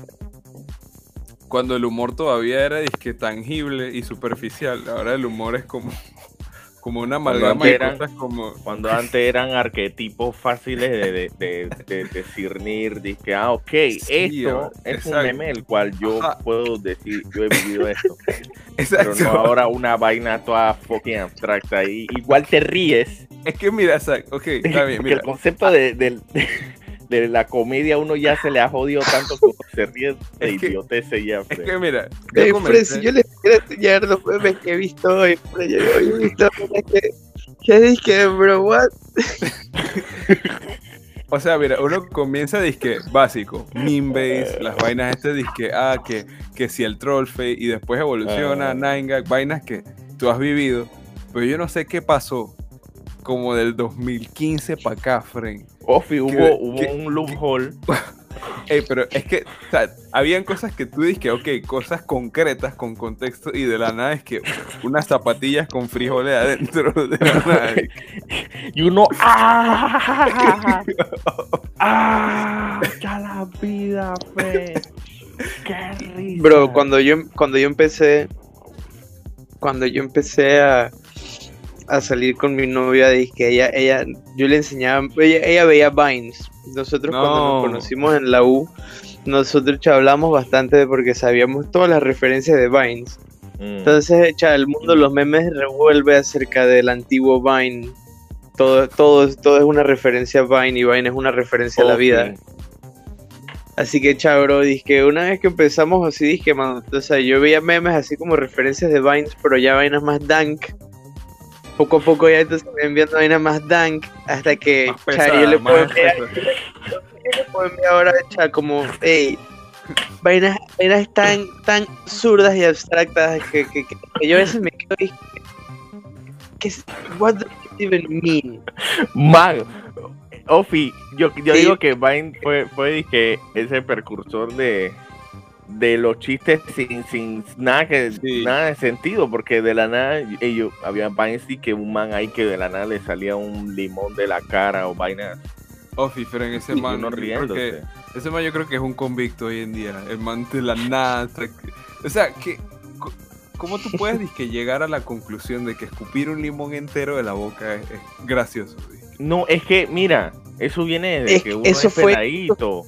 cuando el humor todavía era disque tangible y superficial. Ahora el humor es como, como una Cuando amalgama de antes eran- cosas como. [LAUGHS] Cuando antes eran arquetipos fáciles de, de, de, de discernir, dije, ah, ok, esto es un meme el cual yo Ajá. puedo decir, yo he vivido esto. [LAUGHS] Pero Exacto. no ahora una vaina toda fucking abstracta. Y igual te ríes. Es que mira, Zach, ok, [LAUGHS] está bien, mira. el concepto de, de la comedia uno ya se le ha jodido tanto que uno se ríe de Es idioteces ya. Es Fred. que mira, yo Eh, comencé- si yo les quiero enseñar los memes que he visto hoy, Fred, yo hoy he visto que, que dije, bro, what? [LAUGHS] O sea, mira, uno comienza disque básico, meme base, las vainas este disque, ah, que, que si el troll fade, y después evoluciona Ah. Nine Gag, vainas que tú has vivido, pero yo no sé qué pasó, como del 2015 para acá, friend. Ofi, hubo, que- hubo que- un loophole. [LAUGHS] Ey, pero es que, o sea, habían cosas que tú dices que, ok, cosas concretas con contexto, y de la nada es que unas zapatillas con frijoles adentro de la [LAUGHS] nada. Y uno, ¡ah! [LAUGHS] ¡ah! ¡Ya la vida, Fred! ¡Qué risa! Bro, cuando yo, cuando yo empecé, cuando yo empecé a, a salir con mi novia, dije que ella, ella, yo le enseñaba, ella, ella veía Vines. Nosotros cuando No. nos conocimos en la U, nosotros hablamos bastante porque sabíamos todas las referencias de Vines. Mm. Entonces, cha, el mundo los memes revuelve acerca del antiguo Vine. Todo, todo, todo es una referencia a Vine y Vine es una referencia a la vida. Así que, cha, bro, dije, una vez que empezamos así, dije, man, o sea, yo veía memes así como referencias de Vines, pero ya vainas más dank. Poco a poco ya entonces me enviando vainas más dank, hasta que, Más yo le puedo enviar, pesada. yo le puedo enviar ahora, cha, como, hey, vainas, vainas tan, tan absurdas y abstractas que, que, que- que yo a veces me quedo y dije, ¿qué es, what does it even mean? Man, Ofi, yo, yo Sí. digo que Vine fue, fue dije, ese precursor de, de los chistes sin, sin nada que Sí. nada de sentido, porque de la nada ellos había Vines y que un man ahí que de la nada le salía un limón de la cara o vaina Ofi, friend, ese y man, que- ese man yo creo que es un convicto hoy en día. El man de la nada. o sea, que- ¿cómo tú puedes [LAUGHS] dizque, llegar a la conclusión de que escupir un limón entero de la boca es, es gracioso? dizque? No, es que, mira, eso viene de Es que uno eso es fue- peladito.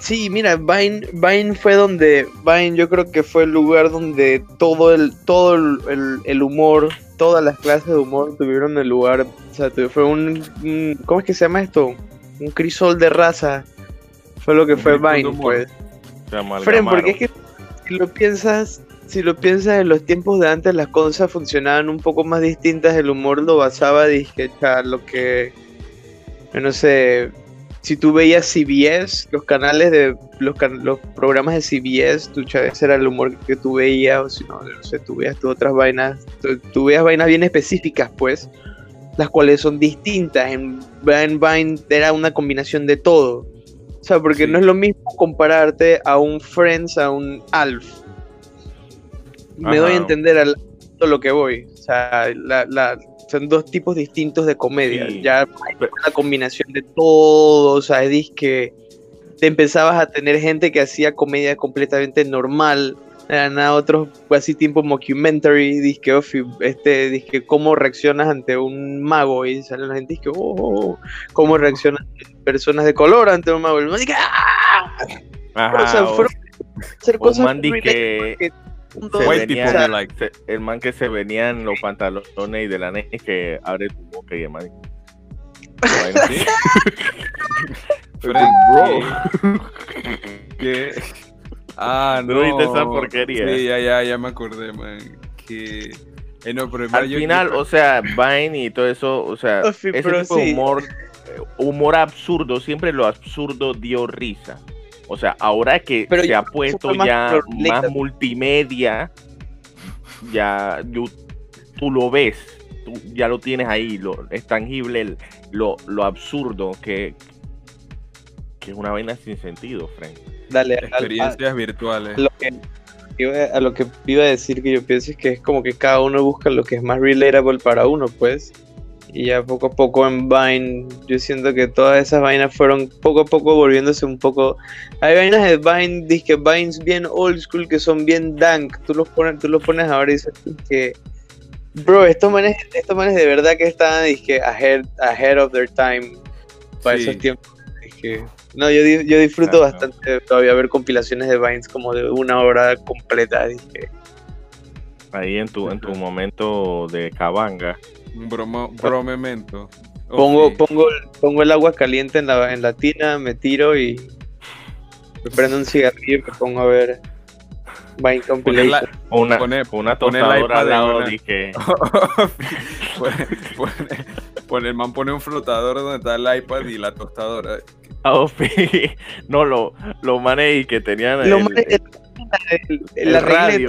Sí, mira, Vine, Vine fue donde, Vine yo creo que fue el lugar donde todo el, todo el, el- humor, todas las clases de humor tuvieron el lugar, o sea, fue un, un- ¿cómo es que se llama esto? Un crisol de raza, fue lo que fue Vine, pues. Fren, porque es que si lo piensas, si lo piensas en los tiempos de antes, las cosas funcionaban un poco más distintas, el humor lo basaba, dije, lo que, yo no sé, si tú veías CBS, los canales de, los, can- los programas de CBS, cha, ese era el humor que tú veías, o si no, no sé, tú veías tú otras vainas, tú, tú veías vainas bien específicas, pues, las cuales son distintas, en Vine, Vine era una combinación de todo. O sea, porque Sí. no es lo mismo compararte a un Friends, a un Alf. Me doy a entender a lo que voy. O sea, la- la- son dos tipos distintos de comedia. Sí. Ya hay una combinación de todo. O sea, es que te empezabas a tener gente que hacía comedia completamente normal. Eran a otros así tipo mockumentary, disque, este, disque, cómo reaccionas ante un mago y sale la gente disque, oh, oh, oh, cómo reaccionan personas de color ante un mago. Y ¡ah! Ajá, o sea, o- fueron hacer o un cosas man que punto se de- White venía- people o sea, be like. se- el man que se venía en los pantalones y de la nene que abre tu boca y el man. [LAUGHS] Friend, bro. [LAUGHS] que- Ah, ¿No no. viste esa porquería? Sí, ya, ya, ya me acordé, man. Que. Eh, no, pero Al final, yo- o sea, Vine y todo eso, o sea, Ofi, ese pero tipo de sí. humor humor absurdo, siempre lo absurdo dio risa. O sea, ahora que se ha puesto ya más multimedia, ya tú lo ves, tú ya lo tienes ahí, lo, es tangible lo, lo absurdo que, que es una vaina sin sentido, Frank. Dale, experiencias virtuales. a lo que iba a decir que yo pienso es que es como que cada uno busca lo que es más relatable para uno, pues. Y ya poco a poco en Vine, yo siento que todas esas vainas fueron poco a poco volviéndose un poco. Hay vainas de Vine, que Vines bien old school, que son bien dank. Tú los pones, tú los pones ahora y dices que. Bro, estos manes, estos manes de verdad que estaban dije, ahead, ahead of their time para esos tiempos. no, yo, yo disfruto bastante todavía ver compilaciones de Vines como de una hora completa. Dije. Ahí en tu, en tu momento de cabanga. Un bromo, bromemento. Pongo, pongo, pongo el agua caliente en la, en la tina, me tiro y me prendo un cigarrillo y me pongo a ver Vine Compilation. Una, pone, una tostadora al lado, dije. pone, el man pone un flotador donde está el iPad y la tostadora. Oh, [LAUGHS] no, lo, lo mané y que tenían el, el, la radio.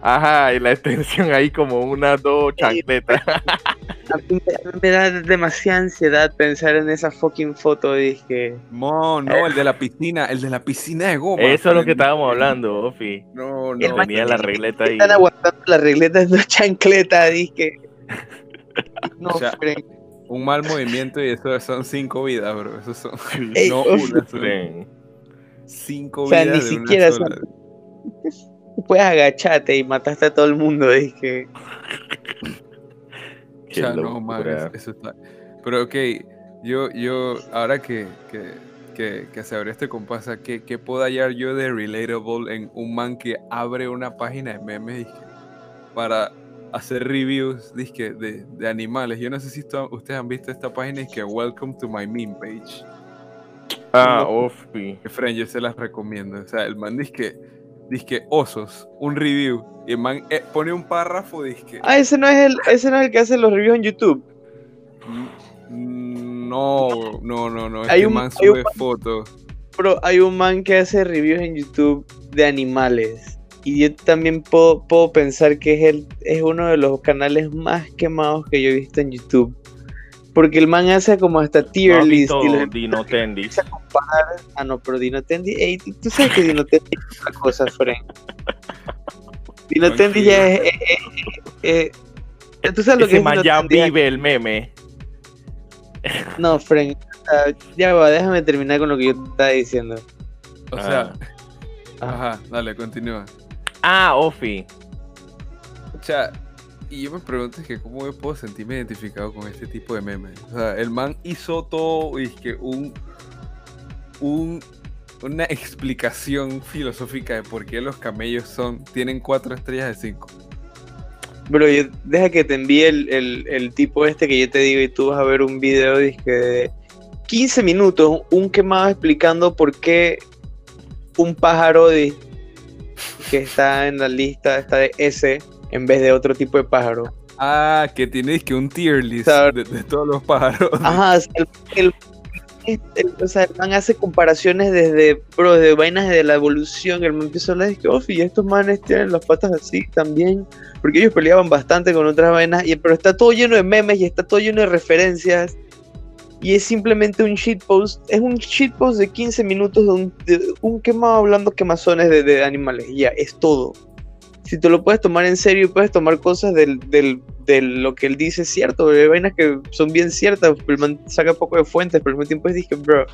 Ajá, y la extensión ahí como una, dos chancletas. A mí me da demasiada ansiedad pensar en esa fucking foto. Dije. No, no, el de la piscina, el de la piscina de goma. Eso es lo que estábamos hablando, Ofi. No, no. Tenía la regleta ahí. Están aguantando la regleta en dos chancletas, dije. [LAUGHS] No, o sea, un mal movimiento y eso son cinco vidas, bro. Eso son. [LAUGHS] no una, son cinco vidas. O sea, ni siquiera puedes agacharte y mataste a todo el mundo, dije. [LAUGHS] ya no, eso está. Pero ok, yo, yo, ahora que, que, que, que se abrió este compás, ¿qué, ¿qué, puedo hallar yo de relatable en un man que abre una página de memes para hacer reviews dizque, de, de, animales? Yo no sé si ustedes han visto esta página, es que Welcome to my meme page. Ah, Ofi. Friend, yo se las recomiendo. O sea, el man dice que disque osos, un review. Y el man eh, pone un párrafo, disque. Ah, ese no es el, ese no es el que hace los reviews en YouTube. Mm, no, no, no, no. Hay un man sube fotos. Pero hay un man que hace reviews en YouTube de animales. Y yo también puedo, puedo pensar que es, el, es uno de los canales más quemados que yo he visto en YouTube. Porque el man hace como hasta tier list. Y Dino Tendi. Ah, no, pero Dino Tendi. Ey, tú sabes que Dino Tendi es otra cosa, Fren. Dino Tendi ya es. Eh, tú sabes lo que es. Man ya vive el meme. No, Fren. ya va, déjame terminar con lo que yo te estaba diciendo. O sea. Ah. Ajá, dale, continúa. Ah, Ofi. O sea, y yo me pregunto es que cómo yo puedo sentirme identificado con este tipo de memes. O sea, el man hizo todo y es que un, un una explicación filosófica de por qué los camellos son tienen cuatro estrellas de cinco. Bro, deja que te envíe el, el, tipo este que yo te digo y tú vas a ver un video de 15 minutos, un quemado explicando por qué un pájaro de, que está en la lista está de S en vez de otro tipo de pájaro. Ah, que tienes que un tier list de, todos los pájaros. Ajá, el, o sea, el man hace comparaciones desde, bro, desde vainas de la evolución. El man empieza a hablar de que, oh, y estos manes tienen las patas así también. Porque ellos peleaban bastante con otras vainas, y, pero está todo lleno de memes y está todo lleno de referencias. Y es simplemente un shitpost. Es un shitpost de 15 minutos de un, un quemado hablando quemazones de, de animales. Y ya, es todo si tú lo puedes tomar en serio y puedes tomar cosas del, de lo que él dice cierto, hay vainas que son bien ciertas, pero man saca poco de fuentes, pero al mismo tiempo es dije, bro,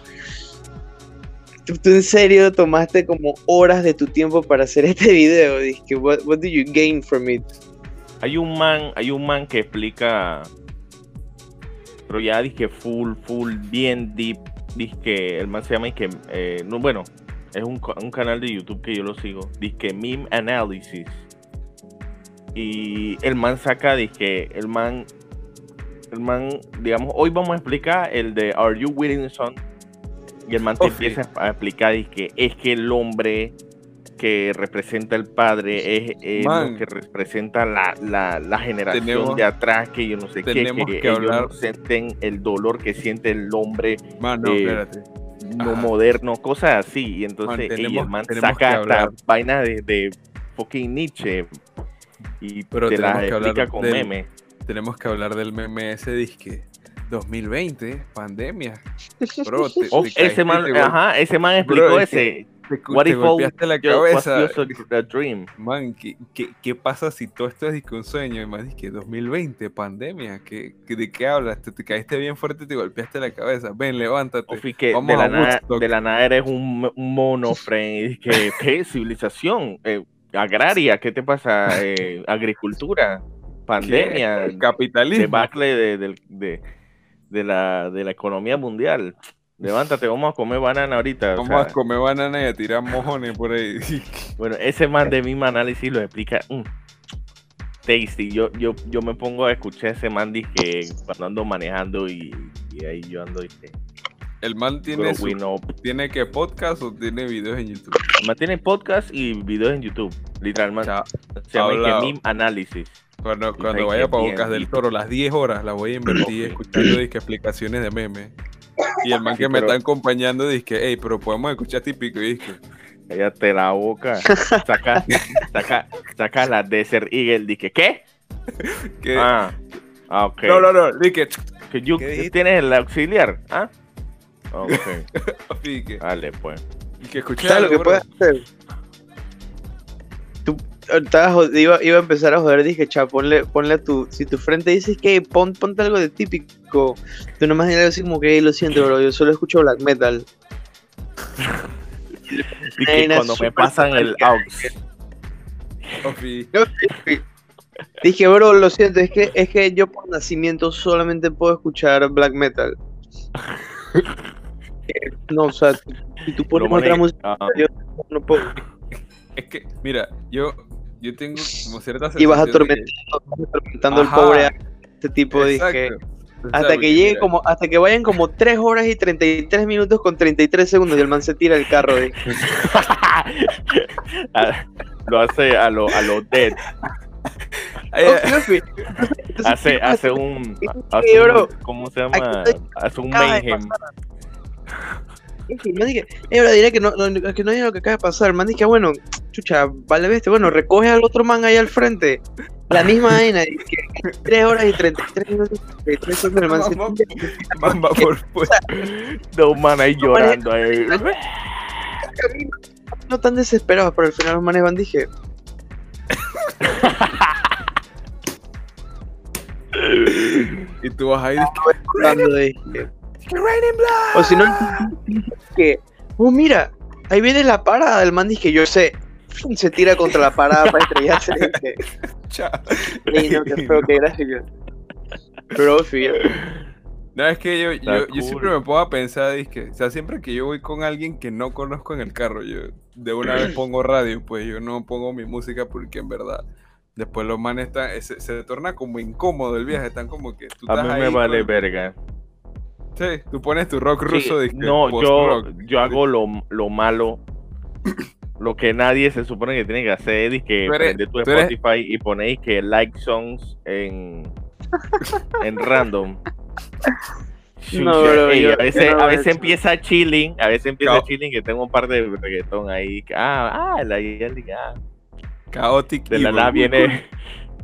tú, en serio tomaste como horas de tu tiempo para hacer este video, dije, what, what did you gain from it? Hay un man, hay un man que explica, pero ya dije full, full, bien deep, dije, el man se llama, dije, eh, no, bueno, es un, un, canal de YouTube que yo lo sigo, dice Meme Analysis y el man saca, dije, el man, el man, digamos, hoy vamos a explicar el de Are You Willing Son? Y el man te empieza a explicar, que es que el hombre que representa el padre, es, lo que representa la, la, generación de atrás, que yo no sé qué, que, que hablar. sienten el dolor que siente el hombre. Eh, no moderno, cosas así. Y entonces man, saca la vaina de, de, fucking Nietzsche y Pero te la explica con meme. Tenemos que hablar del meme ese disque 2020, pandemia. Bro, [LAUGHS] ese, man, ajá, ese man explicó ese. Te, What te golpeaste la cabeza. Dream? Man, ¿qué, ¿qué, qué, pasa si todo esto es un sueño? Y más que 2020, pandemia, ¿qué, ¿de qué hablas? Te, te, caíste bien fuerte y te golpeaste la cabeza. Ven, levántate. que de, la nada, de la nada eres un, un mono, friend. ¿Qué, [LAUGHS] ¿Qué civilización? Eh, agraria, ¿qué te pasa? Eh, agricultura, pandemia, capitalismo. Debacle de, de, de de la, de la economía mundial. [LAUGHS] Levántate, vamos a comer banana ahorita. Vamos a comer banana y a tirar mojones por ahí. [LAUGHS] bueno, ese man de mismo análisis lo explica. Mm, tasty. Yo, yo, yo me pongo a escuchar ese man que cuando ando manejando y, ahí yo ando y ¿El man tiene, tiene que podcast o tiene videos en YouTube? El man tiene podcast y videos en YouTube, literalmente. Se llama que análisis. Cuando, cuando vaya para Bocas del Toro, las 10 horas las voy a invertir escuchando disque, explicaciones de memes. Y el man que me está acompañando dice, hey, pero podemos escuchar típico y dice, cállate la boca, saca, saca, saca la Desert Eagle, dice, ¿qué? [LAUGHS] ¿Qué? Ah, ah, ok. No, no, no, dice, que you, tienes el auxiliar, ¿ah? Ok. [LAUGHS] Vale, pues. Y que escuchar lo que puedes hacer iba, iba a empezar a joder, dije, cha, ponle, ponle a tu, si tu frente dices que pon, ponte algo de típico, tú nomás le así como que, lo siento, bro, yo solo escucho black metal. y que cuando me pasan el aux. Dije, bro, lo siento, es que, es que yo por nacimiento solamente puedo escuchar black metal. [LAUGHS] no, o sea, si tú pones otra música, yo no puedo. Es que, mira, yo yo tengo como cierta Y vas atormentando, atormentando el pobre a este tipo de hasta que llegue como, hasta que vayan como 3 horas y 33 minutos con 33 segundos y el man se tira el carro. [LAUGHS] lo hace a lo, a lo dead. hace, hace un, hace un ¿cómo se llama? Hace un mayhem. Y dije, eh, bro, diré que no, no, que no hay lo que acaba de pasar. Man dije, bueno, chucha, vale, veste, bueno, recoge al otro man ahí al frente. La misma vaina, 3 horas y 33 minutos. 3 horas, el man se... Por [LAUGHS] fuera. No, man ahí llorando. Ahí. No tan desesperados, pero al final los manes van, dije. [LAUGHS] y tú vas ahí. Dije, o si no, que, oh, mira, ahí viene la parada del man, que yo sé, se tira contra la parada para estrellarse. [LAUGHS] y no, te [LAUGHS] espero que gracias. Pero, No, es que yo, yo, yo, siempre me pongo a pensar, que, o sea, siempre que yo voy con alguien que no conozco en el carro, yo de una vez [CLEARS THROAT] pongo radio, pues yo no pongo mi música porque en verdad después los manes están, se, se torna como incómodo el viaje, están como que tú A mí me vale verga. Sí, tú pones tu rock ruso. de no, yo, yo hago lo, lo, malo. [CLEARS THROAT] Lo que nadie se supone que tiene que hacer es que prende tu Spotify y ponéis que like songs en, [LAUGHS] en random. No, a veces, a veces empieza chilling, a veces empieza chilling que tengo un par de reggaetón ahí. Ah, ah, la ah. Chaotic. De la nada viene,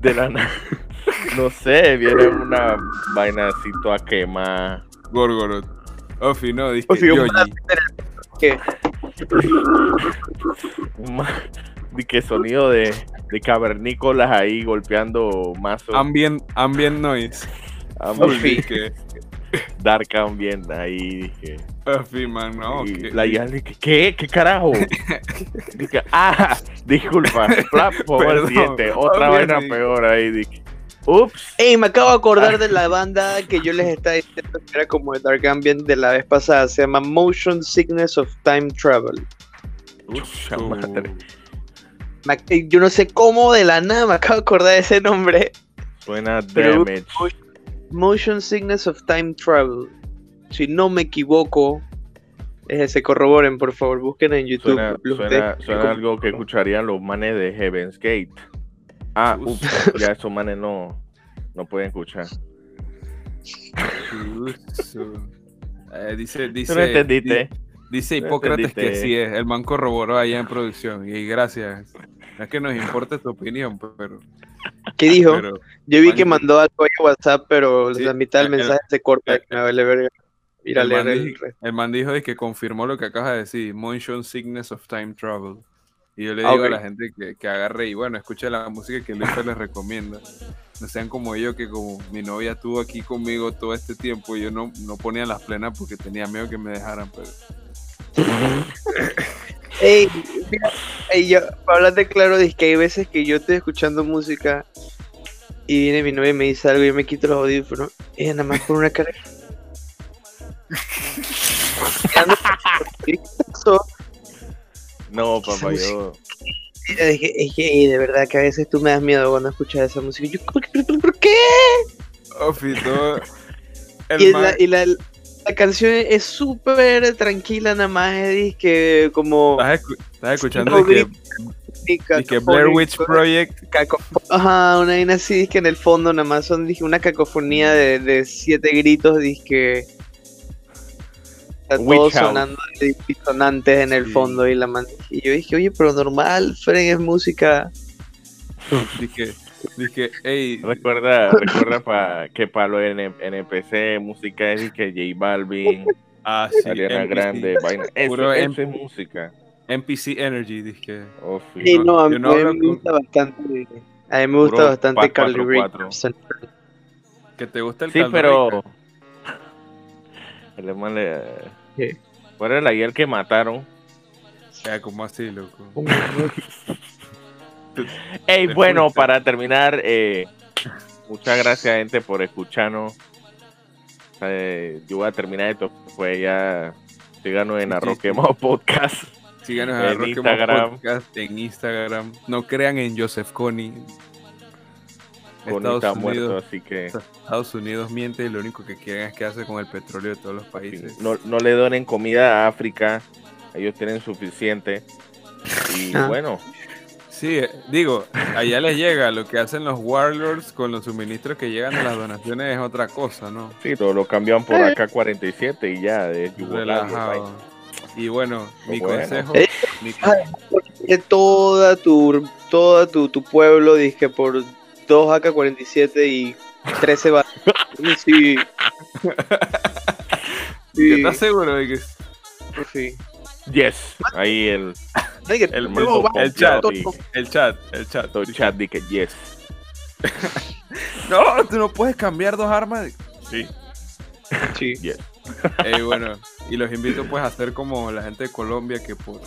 de la nada, [LAUGHS] no sé, viene una vaina así toda quemada. Gorgoroth. Ofi, no, dice Yoji. ¿Qué? [LAUGHS] que sonido de, de cavernícolas ahí golpeando mazos. Ambient, ambient noise. Ambient, que, dark ambient ahí dije. Ofi, man, no. La ya dije, ¿qué? ¿Qué carajo? [LAUGHS] dije, ah, disculpa, por el siguiente, otra vaina peor ahí dije. Ups. Ey, me acabo de acordar de la banda que yo les estaba diciendo que era como de Dark Ambient de la vez pasada. Se llama Motion Sickness of Time Travel. Yo no sé cómo de la nada me acabo de acordar de ese nombre. Suena damage. Motion Sickness of Time Travel. Si no me equivoco, se corroboren, por favor, busquen en YouTube. Suena, algo que escucharían los manes de Heaven's Gate. Ah, ya esos manes no, no pueden escuchar. Eh, dice, dice, Dice Hipócrates que sí es. El man corroboró allá en producción. Y gracias. No es que nos importe tu opinión, pero. ¿Qué dijo? Yo vi que mandó algo a WhatsApp, pero la mitad del mensaje se corta. me vale verga. Ir a leer el, el man dijo de que confirmó lo que acaba de decir, Motion Sickness of Time Travel. Y yo le digo a la gente que, que, agarre y bueno, escuche la música que Luis les recomienda. No sean como yo, que como mi novia estuvo aquí conmigo todo este tiempo, yo no, no ponía las plenas porque tenía miedo que me dejaran, pero... [LAUGHS] Ey, yo, para hablarte claro, es que hay veces que yo estoy escuchando música y viene mi novia y me dice algo y yo me quito los audífonos, ella nada más con una cara [LAUGHS] [LAUGHS] no, papá, yo. Es que, de verdad que a veces tú me das miedo cuando escuchas esa música. Yo, ¿por, qué? y, la, la, canción es súper tranquila, nada más. Es que como. ¿Estás, escuchando que, que Blair Witch Project. Ajá, una vaina así, que en el fondo nada más son dije, una cacofonía de, de siete gritos, que Está todo sonando disonantes en el fondo y la man... Y yo dije, oye, pero normal, Fren es música. [LAUGHS] dije, dije, hey. Recuerda, recuerda que para los NPC música es que J Balvin, [LAUGHS] ah, sí, Ariana Grande, vaina. Eso, es música. NPC Energy, dije. Oh, sí, no, a mí, me gusta bastante. A mí me gusta bastante Carly Rae Que te gusta el Sí, pero. El hermano le. ¿Qué? ¿Cuál era el que mataron? Ya, como así, loco? Ey, bueno, para terminar, eh, muchas gracias, gente, por escucharnos. Eh, yo voy a terminar esto, pues ya síganos en Arroquemo Podcast. Síganos en, en Instagram. Podcast, en Instagram. No crean en Joseph Connie. Estados Unidos, así que... Estados Unidos miente y lo único que quieren es que hace con el petróleo de todos los países. No, no le donen comida a África, ellos tienen suficiente. Y [LAUGHS] ah. bueno. Sí, eh, digo, allá les llega, lo que hacen los warlords con los suministros que llegan de las donaciones es otra cosa, ¿no? Sí, todo lo cambian por acá 47 y ya, de Relajado. Y bueno, mi consejo... Mi... Toda tu, toda tu, tu pueblo, dije, por 2 AK-47 y 13 balas. sí. [LAUGHS] sí. ¿Estás seguro de que Sí. Yes. Ahí el. El, el, el, chat, el chat, el chat. El chat dice yes. [LAUGHS] no, tú no puedes cambiar dos armas. Sí. Sí. Yes. [LAUGHS] Y bueno, y los invito pues a hacer como la gente de Colombia que por,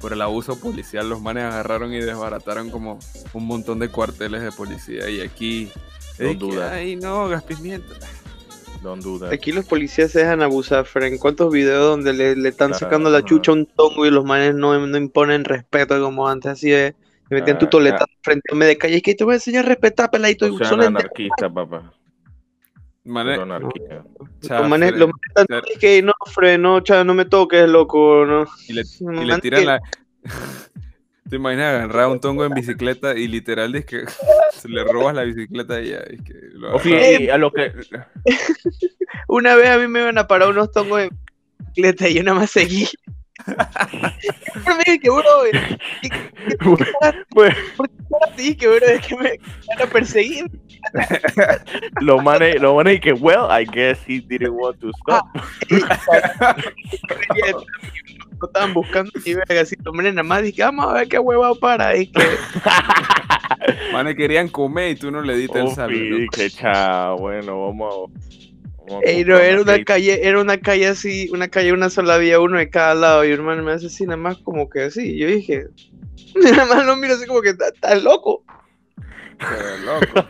por el abuso policial los manes agarraron y desbarataron como un montón de cuarteles de policía y aquí no duda. Ay, no, gas pimienta. No duda. Aquí los policías se dejan abusar, ¿En ¿Cuántos videos donde le, están sacando la chucha a un tongo y los manes no, no imponen respeto como antes? Así es. Me meten tu toleta frente a un de calle. Es que te voy a enseñar a respetar, peladito. O sea, anarquista, papá. Mané, los manes, los manes que no, freno, no, no me toques, loco, no. Y le, y le tiran la. [LAUGHS] ¿Te imaginas agarrar un tongo en bicicleta y literal es que [LAUGHS] se le robas la bicicleta a ella? Es que lo a lo que... [LAUGHS] Una vez a mí me iban a parar unos tongos en bicicleta y yo nada más seguí. Me dije que, bro, [LAUGHS] ¿por qué así? Que, bro, es que me van a perseguir. lo manes, [LAUGHS] lo manes que, well, I guess he didn't want to stop. Ah, [LAUGHS] estaban buscando y verga, así lo nada más dije, vamos a ver qué hueva para. Y que. Manes querían comer y tú no le diste el saludo. que chao, bueno, vamos a. era una calle, era una calle así, una calle, una sola vía, uno de cada lado, y mi hermano me hace así, nada más como que así. Yo dije, [LAUGHS] nada más lo miro así como que estás loco. Pero loco,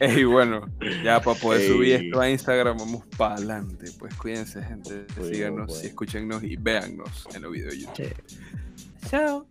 Y bueno, ya para poder subir esto a Instagram, vamos para adelante. Pues cuídense, gente. Síganos, y escúchenos y véannos en los videos de YouTube. Chao.